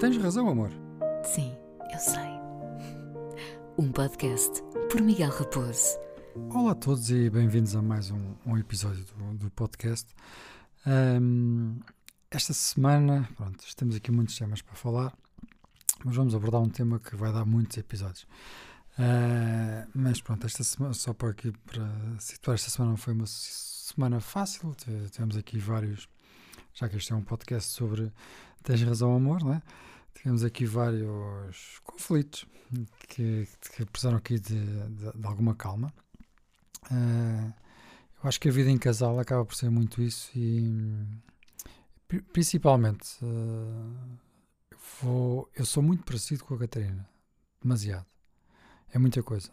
Tens razão, amor. Sim, eu sei. Um podcast por Miguel Raposo. Olá a todos e bem-vindos a mais um, um episódio do, do podcast. Um, esta semana, pronto, temos aqui muitos temas para falar, mas vamos abordar um tema que vai dar muitos episódios. Uh, mas pronto, esta semana, só para aqui para situar, esta semana não foi uma semana fácil, tivemos aqui vários, já que este é um podcast sobre Tens Razão Amor, não é? tivemos aqui vários conflitos que, que precisaram aqui de, de, de alguma calma. Uh, eu acho que a vida em casal acaba por ser muito isso e principalmente uh, vou, eu sou muito parecido com a Catarina, demasiado. É muita coisa,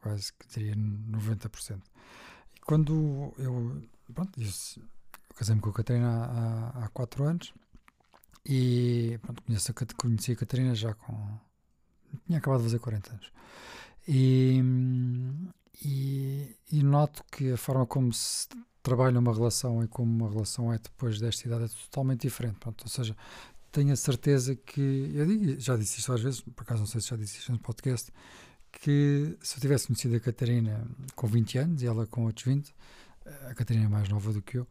quase que diria 90%. E quando eu, pronto, eu, eu casei-me com a Catarina há, há quatro anos e pronto, conheço conheci a Catarina já com. Tinha acabado de fazer 40 anos. E, e, e, noto que a forma como se trabalha uma relação e como uma relação é depois desta idade é totalmente diferente. Pronto, ou seja, tenho a certeza que. Eu digo, já disse isto às vezes, por acaso não sei se já disse isto no podcast, que se eu tivesse conhecido a Catarina com 20 anos e ela com outros 20, a Catarina é mais nova do que eu,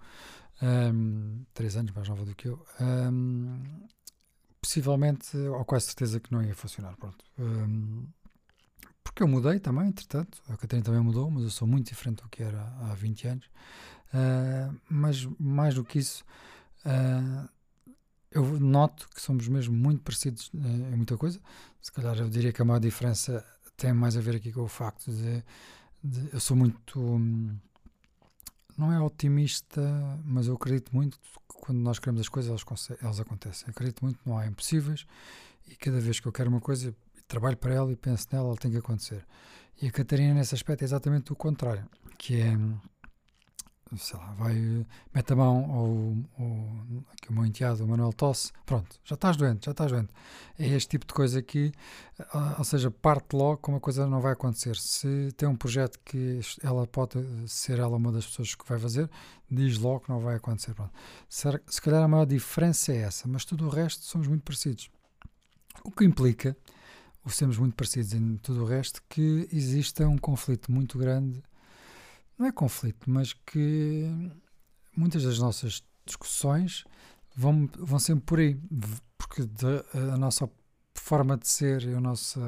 um, três anos mais nova do que eu, um, possivelmente, ou quase certeza que não ia funcionar. Pronto. Um, porque eu mudei também, entretanto, a Catarina também mudou, mas eu sou muito diferente do que era há 20 anos. Uh, mas mais do que isso, uh, eu noto que somos mesmo muito parecidos uh, em muita coisa. Se calhar eu diria que a maior diferença tem mais a ver aqui com o facto de, de eu sou muito. Um, não é otimista, mas eu acredito muito que quando nós queremos as coisas, elas, elas acontecem. Eu acredito muito que não há impossíveis e cada vez que eu quero uma coisa, trabalho para ela e penso nela, ela tem que acontecer. E a Catarina, nesse aspecto, é exatamente o contrário, que é sei lá, vai, mete a mão ou, ou aqui o meu enteado, o Manuel tosse, pronto, já estás doente, já estás doente. É este tipo de coisa que, ah, ou seja, parte logo como a coisa não vai acontecer. Se tem um projeto que ela pode ser ela uma das pessoas que vai fazer, diz logo que não vai acontecer. Pronto. Se, se calhar a maior diferença é essa, mas tudo o resto somos muito parecidos. O que implica, o sermos muito parecidos em tudo o resto, que exista um conflito muito grande não é conflito, mas que muitas das nossas discussões vão, vão sempre por aí, porque de, a nossa forma de ser e a nossa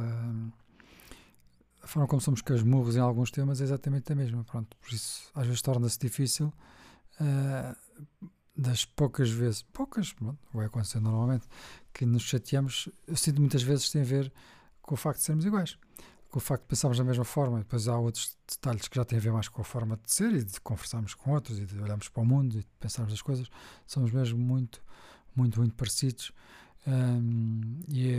a forma como somos casmurros em alguns temas é exatamente a mesma. Pronto, por isso às vezes torna-se difícil uh, das poucas vezes, poucas, vai acontecer normalmente, que nos chateamos, eu sinto muitas vezes tem a ver com o facto de sermos iguais com o facto de pensarmos da mesma forma. Depois há outros detalhes que já têm a ver mais com a forma de ser e de conversarmos com outros e de olharmos para o mundo e de pensarmos as coisas. Somos mesmo muito, muito, muito parecidos. Um, e,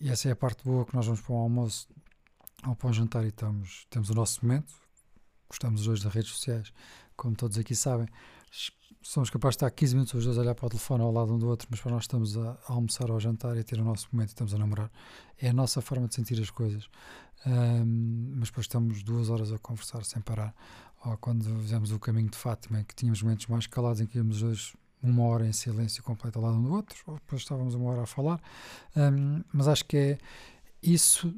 e, essa é a parte boa que nós vamos para o almoço ou para jantar e estamos, temos o nosso momento. Gostamos hoje das redes sociais, como todos aqui sabem. Somos capazes de estar 15 minutos os dois a olhar para o telefone ao lado um do outro, mas para nós estamos a, almoçar ou a jantar e a ter o nosso momento e estamos a namorar. É a nossa forma de sentir as coisas. Um, mas depois estamos duas horas a conversar sem parar. Ou quando fizemos o caminho de Fátima, que tínhamos momentos mais calados em que íamos dois uma hora em silêncio completo ao lado um do outro, ou depois estávamos uma hora a falar. Um, mas acho que é isso,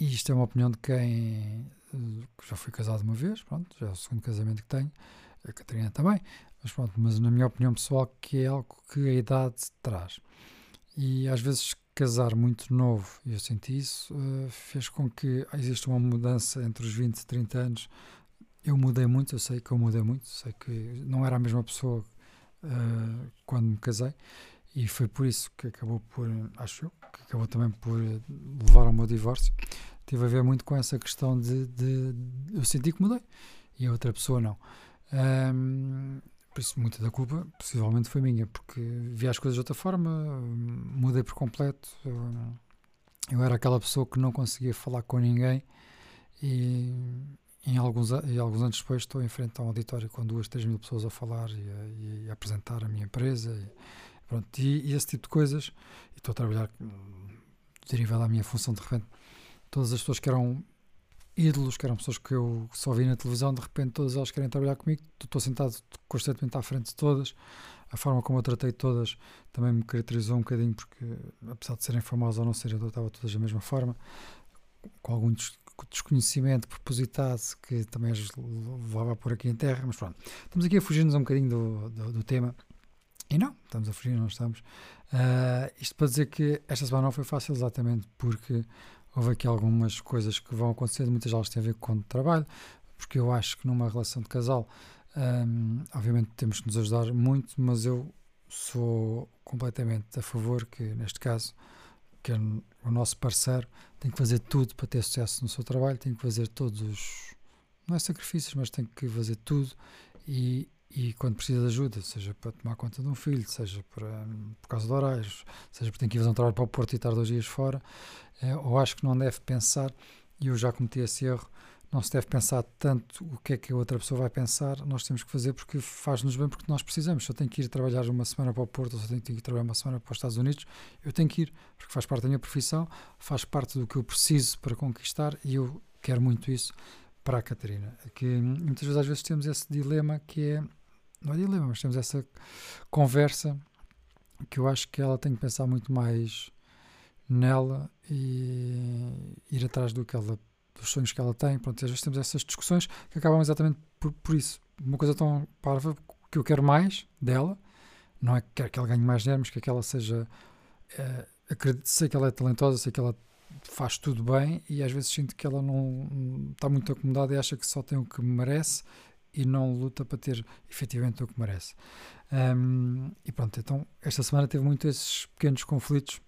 e isto é uma opinião de quem já fui casado uma vez, pronto, já é o segundo casamento que tenho, a Catarina também, mas pronto, mas na minha opinião pessoal que é algo que a idade traz. E às vezes casar muito novo, e eu senti isso, uh, fez com que exista uma mudança entre os 20 e 30 anos. Eu mudei muito, eu sei que eu mudei muito, sei que não era a mesma pessoa uh, quando me casei, e foi por isso que acabou por, acho eu, que acabou também por levar ao meu divórcio. Tive a ver muito com essa questão de, de, de eu senti que mudei e a outra pessoa não. Um, por isso, muita da culpa possivelmente foi minha, porque vi as coisas de outra forma, mudei por completo. Eu, eu era aquela pessoa que não conseguia falar com ninguém e em alguns, e alguns anos depois estou em frente a um auditório com duas, três mil pessoas a falar e a, e a apresentar a minha empresa e, pronto, e, e, esse tipo de coisas. E estou a trabalhar derivado da minha função de repente. Todas as pessoas que eram ídolos, que eram pessoas que eu só vi na televisão, de repente todas elas querem trabalhar comigo, estou sentado constantemente à frente de todas, a forma como eu tratei todas também me caracterizou um bocadinho, porque apesar de serem famosas ou não serem, eu tratava todas da mesma forma, com algum desconhecimento propositado que também as levava por aqui em terra, mas pronto, estamos aqui a fugir-nos um bocadinho do, do, do, tema. E não, estamos a fugir, não estamos. Uh, isto para dizer que esta semana não foi fácil, exatamente porque houve aqui algumas coisas que vão acontecer, muitas delas têm a ver com o trabalho, porque eu acho que numa relação de casal, um, obviamente temos que nos ajudar muito, mas eu sou completamente a favor que, neste caso, que o nosso parceiro tem que fazer tudo para ter sucesso no seu trabalho, tem que fazer todos os, não é sacrifícios, mas tem que fazer tudo e, e quando precisa de ajuda, seja para tomar conta de um filho, seja para, por causa de horários, seja porque tem que ir fazer um trabalho para o Porto e estar dois dias fora, é, eu acho que não deve pensar, e eu já cometi esse erro, não se deve pensar tanto o que é que a outra pessoa vai pensar, nós temos que fazer porque faz-nos bem, porque nós precisamos. Se eu tenho que ir trabalhar uma semana para o Porto, ou se eu tenho que ir trabalhar uma semana para os Estados Unidos, eu tenho que ir, porque faz parte da minha profissão, faz parte do que eu preciso para conquistar e eu quero muito isso para a Catarina. Que muitas vezes, às vezes temos esse dilema que é, não é dilema, mas temos essa conversa que eu acho que ela tem que pensar muito mais nela e ir atrás do que ela dos sonhos que ela tem. Pronto, às vezes temos essas discussões que acabam exatamente por, por isso. Uma coisa tão parva que eu quero mais dela, não é que quero que ela ganhe mais dinheiro, mas que ela seja. É, acredito, sei que ela é talentosa, sei que ela faz tudo bem e às vezes sinto que ela não está muito acomodada e acha que só tem o que merece e não luta para ter efetivamente o que merece. Um, e pronto, então esta semana teve muito esses pequenos conflitos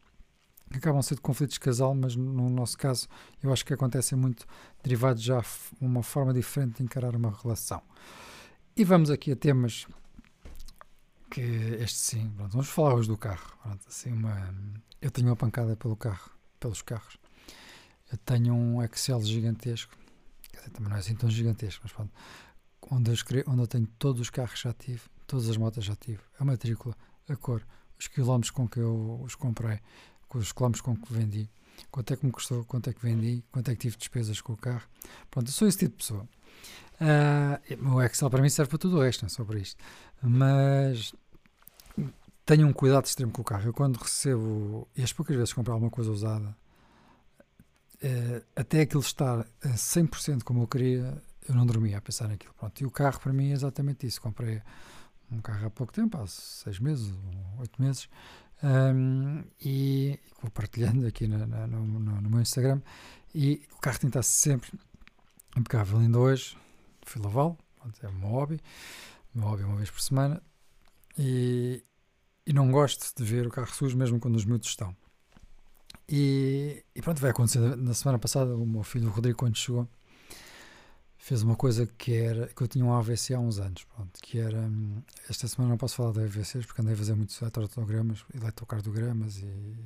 que acabam de conflitos de casal, mas no nosso caso eu acho que acontecem muito derivados já uma forma diferente de encarar uma relação. E vamos aqui a temas que este sim, pronto, vamos falar hoje do carro. Pronto, assim uma, eu tenho uma pancada pelo carro, pelos carros. Eu tenho um Excel gigantesco, também não é assim tão gigantesco, mas pronto, onde eu, escrevo, onde eu tenho todos os carros já tive, todas as motas já tive, a matrícula, a cor, os quilómetros com que eu os comprei, com os quilómetros com que vendi, quanto é que me custou, quanto é que vendi, quanto é que tive despesas com o carro. Pronto, eu sou esse tipo de pessoa. Uh, o Excel para mim serve para tudo o resto, não é só para isto. Mas tenho um cuidado extremo com o carro. Eu quando recebo, e as poucas vezes compro alguma coisa usada, uh, até aquilo estar a 100% como eu queria, eu não dormia a pensar naquilo. Pronto, e o carro para mim é exatamente isso. Comprei um carro há pouco tempo, há seis meses, oito meses, um, e vou partilhando aqui no, no, no, meu Instagram. E o carro estar sempre impecável. Ainda hoje fui lavá-lo, é um hobby, meu hobby uma vez por semana. E, e não gosto de ver o carro sujo, mesmo quando os miúdos estão. E, e pronto, vai acontecer na semana passada. O meu filho, o Rodrigo, quando chegou, fez uma coisa que era que eu tinha um AVC há uns anos, pronto, que era hum, esta semana não posso falar de AVCs porque andei a fazer muitos eletrocardogramas, eletrocardiogramas e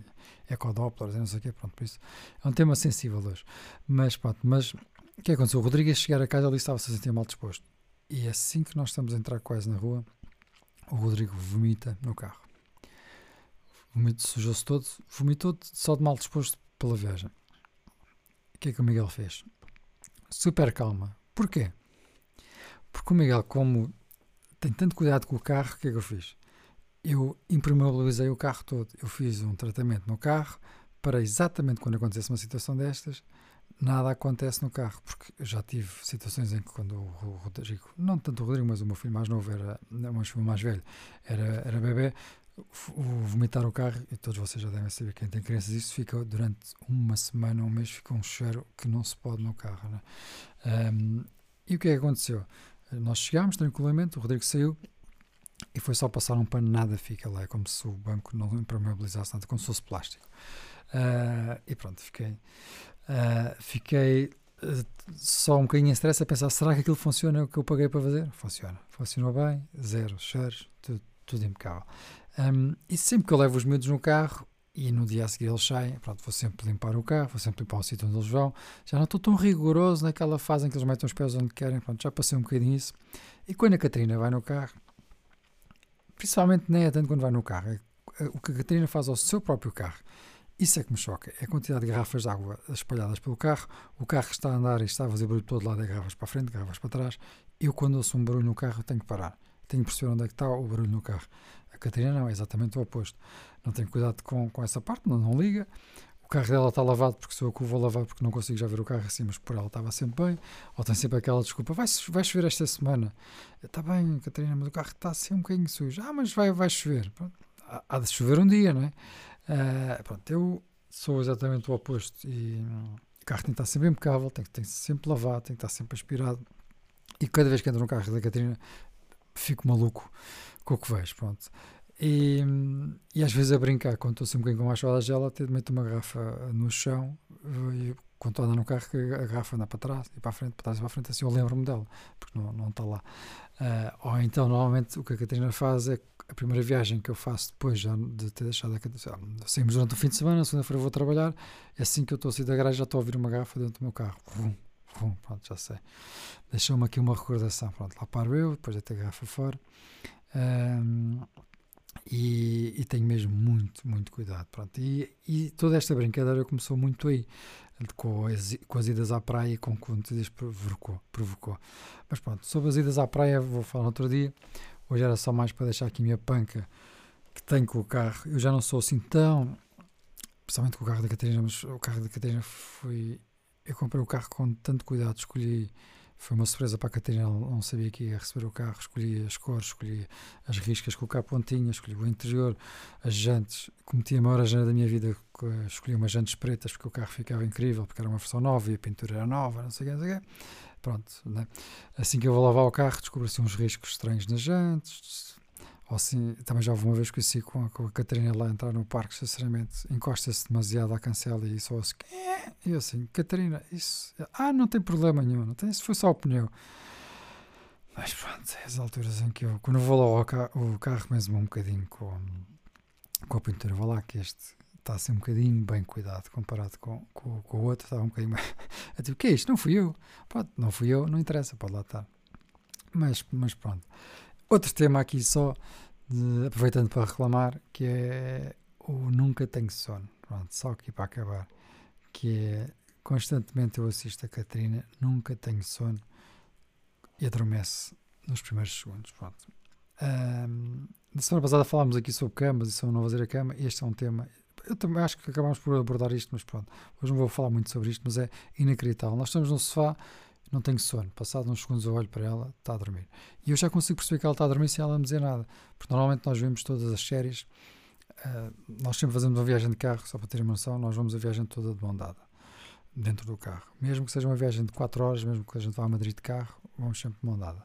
ecodopplers e não sei o quê, pronto, por isso é um tema sensível hoje. Mas pronto, mas o que aconteceu? O Rodrigo ia chegar a casa ali estava-se a sentir mal disposto. E assim que nós estamos a entrar quase na rua, o Rodrigo vomita no carro. Sujou-se todo, vomitou só de mal disposto pela viagem. O que é que o Miguel fez? Super calma, Porquê? Porque o Miguel, como tem tanto cuidado com o carro, o que é que eu fiz? Eu impermeabilizei o carro todo. Eu fiz um tratamento no carro para exatamente quando acontecesse uma situação destas, nada acontece no carro. Porque já tive situações em que quando o Rodrigo, não tanto o Rodrigo, mas o meu filho mais novo era, o meu filho mais velho, era, era bebê, o vomitar o carro, e todos vocês já devem saber, quem tem crianças, isso fica durante uma semana, um mês, fica um cheiro que não se pode no carro. Né? Um, e o que é que aconteceu? Nós chegámos tranquilamente, o Rodrigo saiu e foi só passar um pano, nada fica lá. É como se o banco não impermeabilizasse nada, como se fosse plástico. Uh, e pronto, fiquei. Uh, fiquei uh, só um bocadinho em stress a pensar: será que aquilo funciona o que eu paguei para fazer? Funciona. Funcionou bem, zero cheiros, tudo, tudo impecável. Um, e sempre que eu levo os miúdos no carro, e no dia a seguir eles saem, pronto, vou sempre limpar o carro, vou sempre limpar o sítio onde eles vão. Já não estou tão rigoroso naquela fase em que eles metem os pés onde querem, pronto, já passei um bocadinho isso. E quando a Catarina vai no carro, principalmente nem é tanto quando vai no carro, é, é o que a Catarina faz ao seu próprio carro. Isso é que me choca, é a quantidade de garrafas de água espalhadas pelo carro, o carro está a andar e está a fazer barulho todo lado, é garrafas para frente, garrafas para trás. Eu, quando ouço um barulho no carro, tenho que parar. Tenho que perceber onde é que está o barulho no carro. Catarina não, é exatamente o oposto. Não tem cuidado com, com essa parte, não, não liga. O carro dela está lavado porque sou eu que o vou lavar porque não consigo já ver o carro assim, mas por ela estava sempre bem. Ou tem sempre aquela desculpa, vai, vai chover esta semana. Está bem, Catarina, mas o carro está assim um bocadinho sujo. Ah, mas vai, vai chover. Há de chover um dia, não é? Uh, pronto, eu sou exatamente o oposto e o carro tem que estar sempre impecável, tem que, tem que sempre lavado, tem que estar sempre aspirado. E cada vez que entro no carro da Catarina fico maluco com o que vejo, pronto. E, e às vezes a brincar, quando estou assim um bocadinho com mais chuva gela, até meto uma garrafa no chão e quando estou a andar no carro, a garrafa anda para trás e para a frente, para trás e para a frente, assim eu lembro-me dela, porque não, não está lá. Uh, ou então, normalmente, o que a Catarina faz é a primeira viagem que eu faço depois já de ter deixado a Catarina. Saímos durante o fim de semana, segunda-feira vou trabalhar, é assim que eu estou a sair da garagem, já estou a ouvir uma garrafa dentro do meu carro. Vum, vum, pronto, já sei. Deixou-me aqui uma recordação. Pronto, lá paro eu, depois de ter a garrafa fora. Um, e, e, tenho mesmo muito, muito cuidado. Pronto. E, e, toda esta brincadeira começou muito aí, com as, com as idas à praia e com conteúdos provocou, provocou. Mas pronto, sobre as idas à praia vou falar outro dia. Hoje era só mais para deixar aqui a minha panca que tenho com o carro. Eu já não sou assim tão, principalmente com o carro da Catarina, mas o carro da Catarina foi. Eu comprei o carro com tanto cuidado, escolhi foi uma surpresa para a Catarina, não sabia que ia receber o carro. Escolhi as cores, escolhi as riscas, colocar pontinhas, escolhi o interior, as jantes. Cometi a maior agenda da minha vida, escolhi umas jantes pretas porque o carro ficava incrível, porque era uma versão nova e a pintura era nova, não sei o que, não sei o que. Pronto, né? assim que eu vou lavar o carro, descobri assim, uns riscos estranhos nas jantes, ou assim, também já houve uma vez que eu com a, com a Catarina lá entrar no parque, sinceramente, encosta-se demasiado à cancela e só assim, e eu assim, Catarina, isso, ah, não tem problema nenhum, não tem, isso foi só o pneu. Mas pronto, é as alturas em que eu, quando vou lá ao carro, o carro mesmo um bocadinho com, com a pintura, vou lá que este está assim um bocadinho bem cuidado comparado com, com, com o outro, está um bocadinho mais. Eu digo, o que é isto? Não fui eu. Pronto, não fui eu, não interessa, pode lá estar. Mas, mas pronto. Outro tema aqui só, de, aproveitando para reclamar, que é o nunca tenho sono. Pronto, só aqui para acabar. Que é constantemente eu assisto a Catarina, nunca tenho sono e adormece nos primeiros segundos. Pronto. Um, na semana passada falámos aqui sobre camas e sobre não fazer a cama. Este é um tema. Eu também acho que acabámos por abordar isto, mas pronto. Hoje não vou falar muito sobre isto, mas é inacreditável. Nós estamos no sofá não tenho sono. Passado uns segundos eu olho para ela, está a dormir. E eu já consigo perceber que ela está a dormir sem ela me dizer nada. Porque normalmente nós vemos todas as séries, uh, nós sempre fazemos uma viagem de carro, só para terem noção, nós vamos a viagem toda de mão dada, dentro do carro. Mesmo que seja uma viagem de 4 horas, mesmo que a gente vá a Madrid de carro, vamos sempre de mão dada.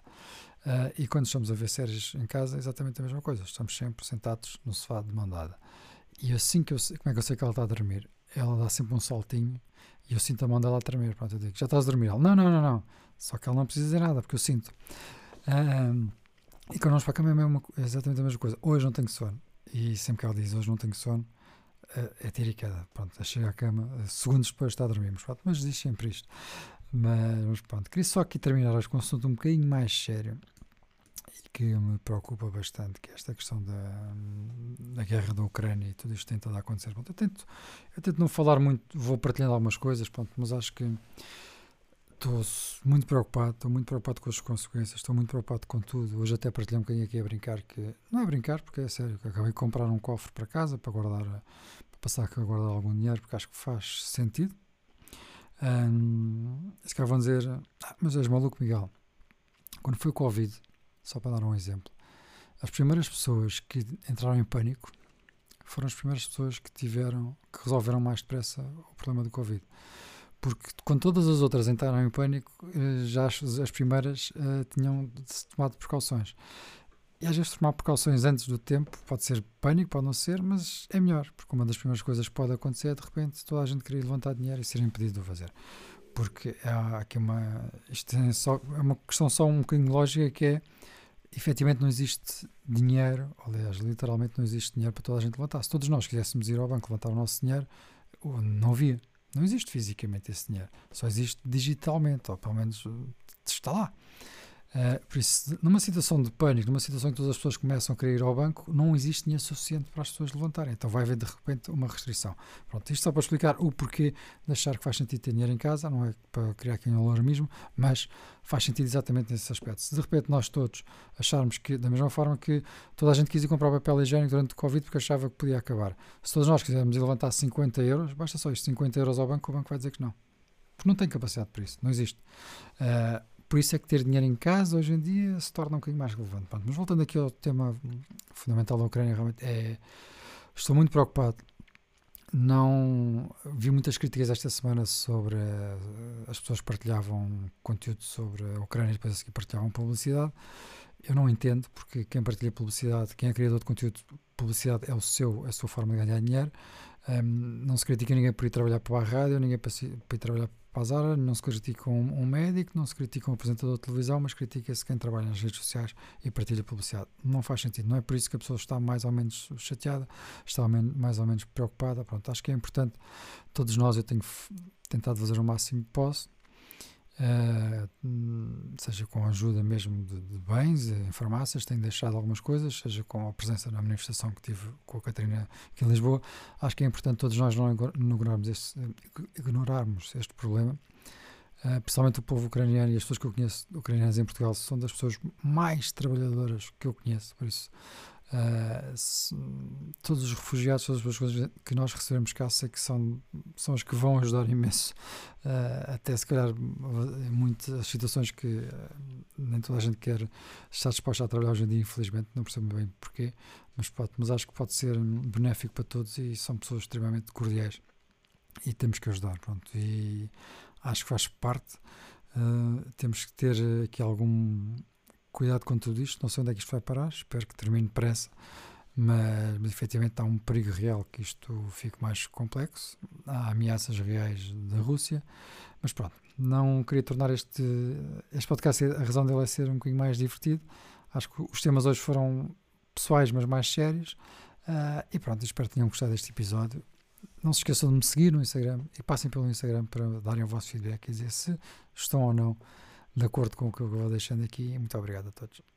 Uh, e quando estamos a ver séries em casa, é exatamente a mesma coisa. Estamos sempre sentados no sofá de mão dada. E assim que eu sei, como é que eu sei que ela está a dormir? Ela dá sempre um saltinho e eu sinto a mão dela a tremer. Pronto, eu digo, já estás a dormir? Ela, não, não, não, não. Só que ela não precisa dizer nada, porque eu sinto. Um, e quando para a cama é, mesmo, é exatamente a mesma coisa. Hoje não tenho sono. E sempre que ela diz, hoje não tenho sono, é tira e queda. Pronto, chega à cama, segundos depois está a dormir. Mas, pronto, mas diz sempre isto. Mas, mas pronto, queria só aqui terminar hoje com um assunto um bocadinho mais sério que me preocupa bastante, que é esta questão da, da guerra da Ucrânia e tudo isto tem estado a acontecer. Pronto, eu, tento, eu tento não falar muito, vou partilhando algumas coisas, pronto, mas acho que estou muito preocupado, estou muito preocupado com as consequências, estou muito preocupado com tudo. Hoje até partilhei um bocadinho aqui a brincar, que não é brincar, porque é sério, que acabei de comprar um cofre para casa, para guardar, para passar a guardar algum dinheiro, porque acho que faz sentido. Um, se calhar vão dizer, ah, mas és maluco, Miguel. Quando foi o Covid, só para dar um exemplo. As primeiras pessoas que entraram em pânico foram as primeiras pessoas que tiveram, que resolveram mais depressa o problema do Covid. Porque quando todas as outras entraram em pânico, eh, já as, as primeiras uh, tinham tomado precauções. E às vezes tomar precauções antes do tempo pode ser pânico, pode não ser, mas é melhor, porque uma das primeiras coisas que pode acontecer é de repente toda a gente querer levantar dinheiro e ser impedido de o fazer. Porque há aqui uma. Isto é, só, é uma questão só um bocadinho lógica que é efetivamente não existe dinheiro, aliás, literalmente não existe dinheiro para toda a gente levantar. Se todos nós quiséssemos ir ao banco levantar o nosso dinheiro, não havia. Não existe fisicamente esse dinheiro. Só existe digitalmente, ou pelo menos está lá. Uh, por isso, numa situação de pânico, numa situação que todas as pessoas começam a querer ir ao banco, não existe dinheiro suficiente para as pessoas levantarem. Então vai haver de repente uma restrição. Pronto, isto só para explicar o porquê de achar que faz sentido ter dinheiro em casa, não é para criar aqui um alarmismo, mas faz sentido exatamente nesse aspecto. Se de repente nós todos acharmos que, da mesma forma que toda a gente quis ir comprar papel higiênico durante o Covid porque achava que podia acabar, se todos nós quisermos ir levantar 50 euros, basta só isto, 50 euros ao banco, o banco vai dizer que não. Porque não tem capacidade para isso, não existe. Uh, por isso é que ter dinheiro em casa hoje em dia se torna um bocadinho mais relevante. Pronto, mas voltando aqui ao tema fundamental da Ucrânia, realmente é, estou muito preocupado. Não vi muitas críticas esta semana sobre uh, as pessoas partilhavam conteúdo sobre a Ucrânia e depois a seguir partilhavam publicidade. Eu não entendo, porque quem partilha publicidade, quem é criador de conteúdo, publicidade é o seu, a sua forma de ganhar dinheiro. Um, não se critica ninguém por ir trabalhar para a rádio, ninguém para ir trabalhar para a Zara, não se critica um, um, médico, não se critica um apresentador de televisão, mas critica-se quem trabalha nas redes sociais e partilha publicidade. Não faz sentido, não é por isso que a pessoa está mais ou menos chateada, está mais ou menos preocupada. Pronto, acho que é importante, todos nós, eu tenho tentado fazer o máximo que posso, Uh, seja com a ajuda mesmo de, de, bens, em farmácias, tenho deixado algumas coisas, seja com a presença na manifestação que tive com a Catarina aqui em Lisboa. Acho que é importante todos nós não ignorarmos este, ignorarmos este problema. Uh, principalmente o povo ucraniano e as pessoas que eu conheço ucranianas em Portugal são das pessoas mais trabalhadoras que eu conheço, por isso Uh, todos os refugiados, todas as coisas que nós recebemos cá, sei que são, são as que vão ajudar imenso, uh, até se calhar muitas situações que uh, nem toda a gente quer estar disposta a trabalhar hoje em dia, infelizmente, não percebo bem porquê, mas, pode, mas acho que pode ser benéfico para todos e são pessoas extremamente cordiais e temos que ajudar, pronto, e acho que faz parte, temos que ter aqui algum cuidado com tudo isto, não sei onde é que isto vai parar, espero que termine depressa, mas, mas efetivamente há um perigo real que isto fique mais complexo, há ameaças reais da Rússia, mas pronto, não queria tornar este, este podcast, a razão dele é ser um bocadinho mais divertido, acho que os temas hoje foram pessoais, mas mais sérios, uh, e pronto, espero que tenham gostado deste episódio. Não se esqueçam de me seguir no Instagram e passem pelo Instagram para darem o vosso feedback e dizer se estão ou não de acordo com o que eu vou deixando aqui. Muito obrigado a todos.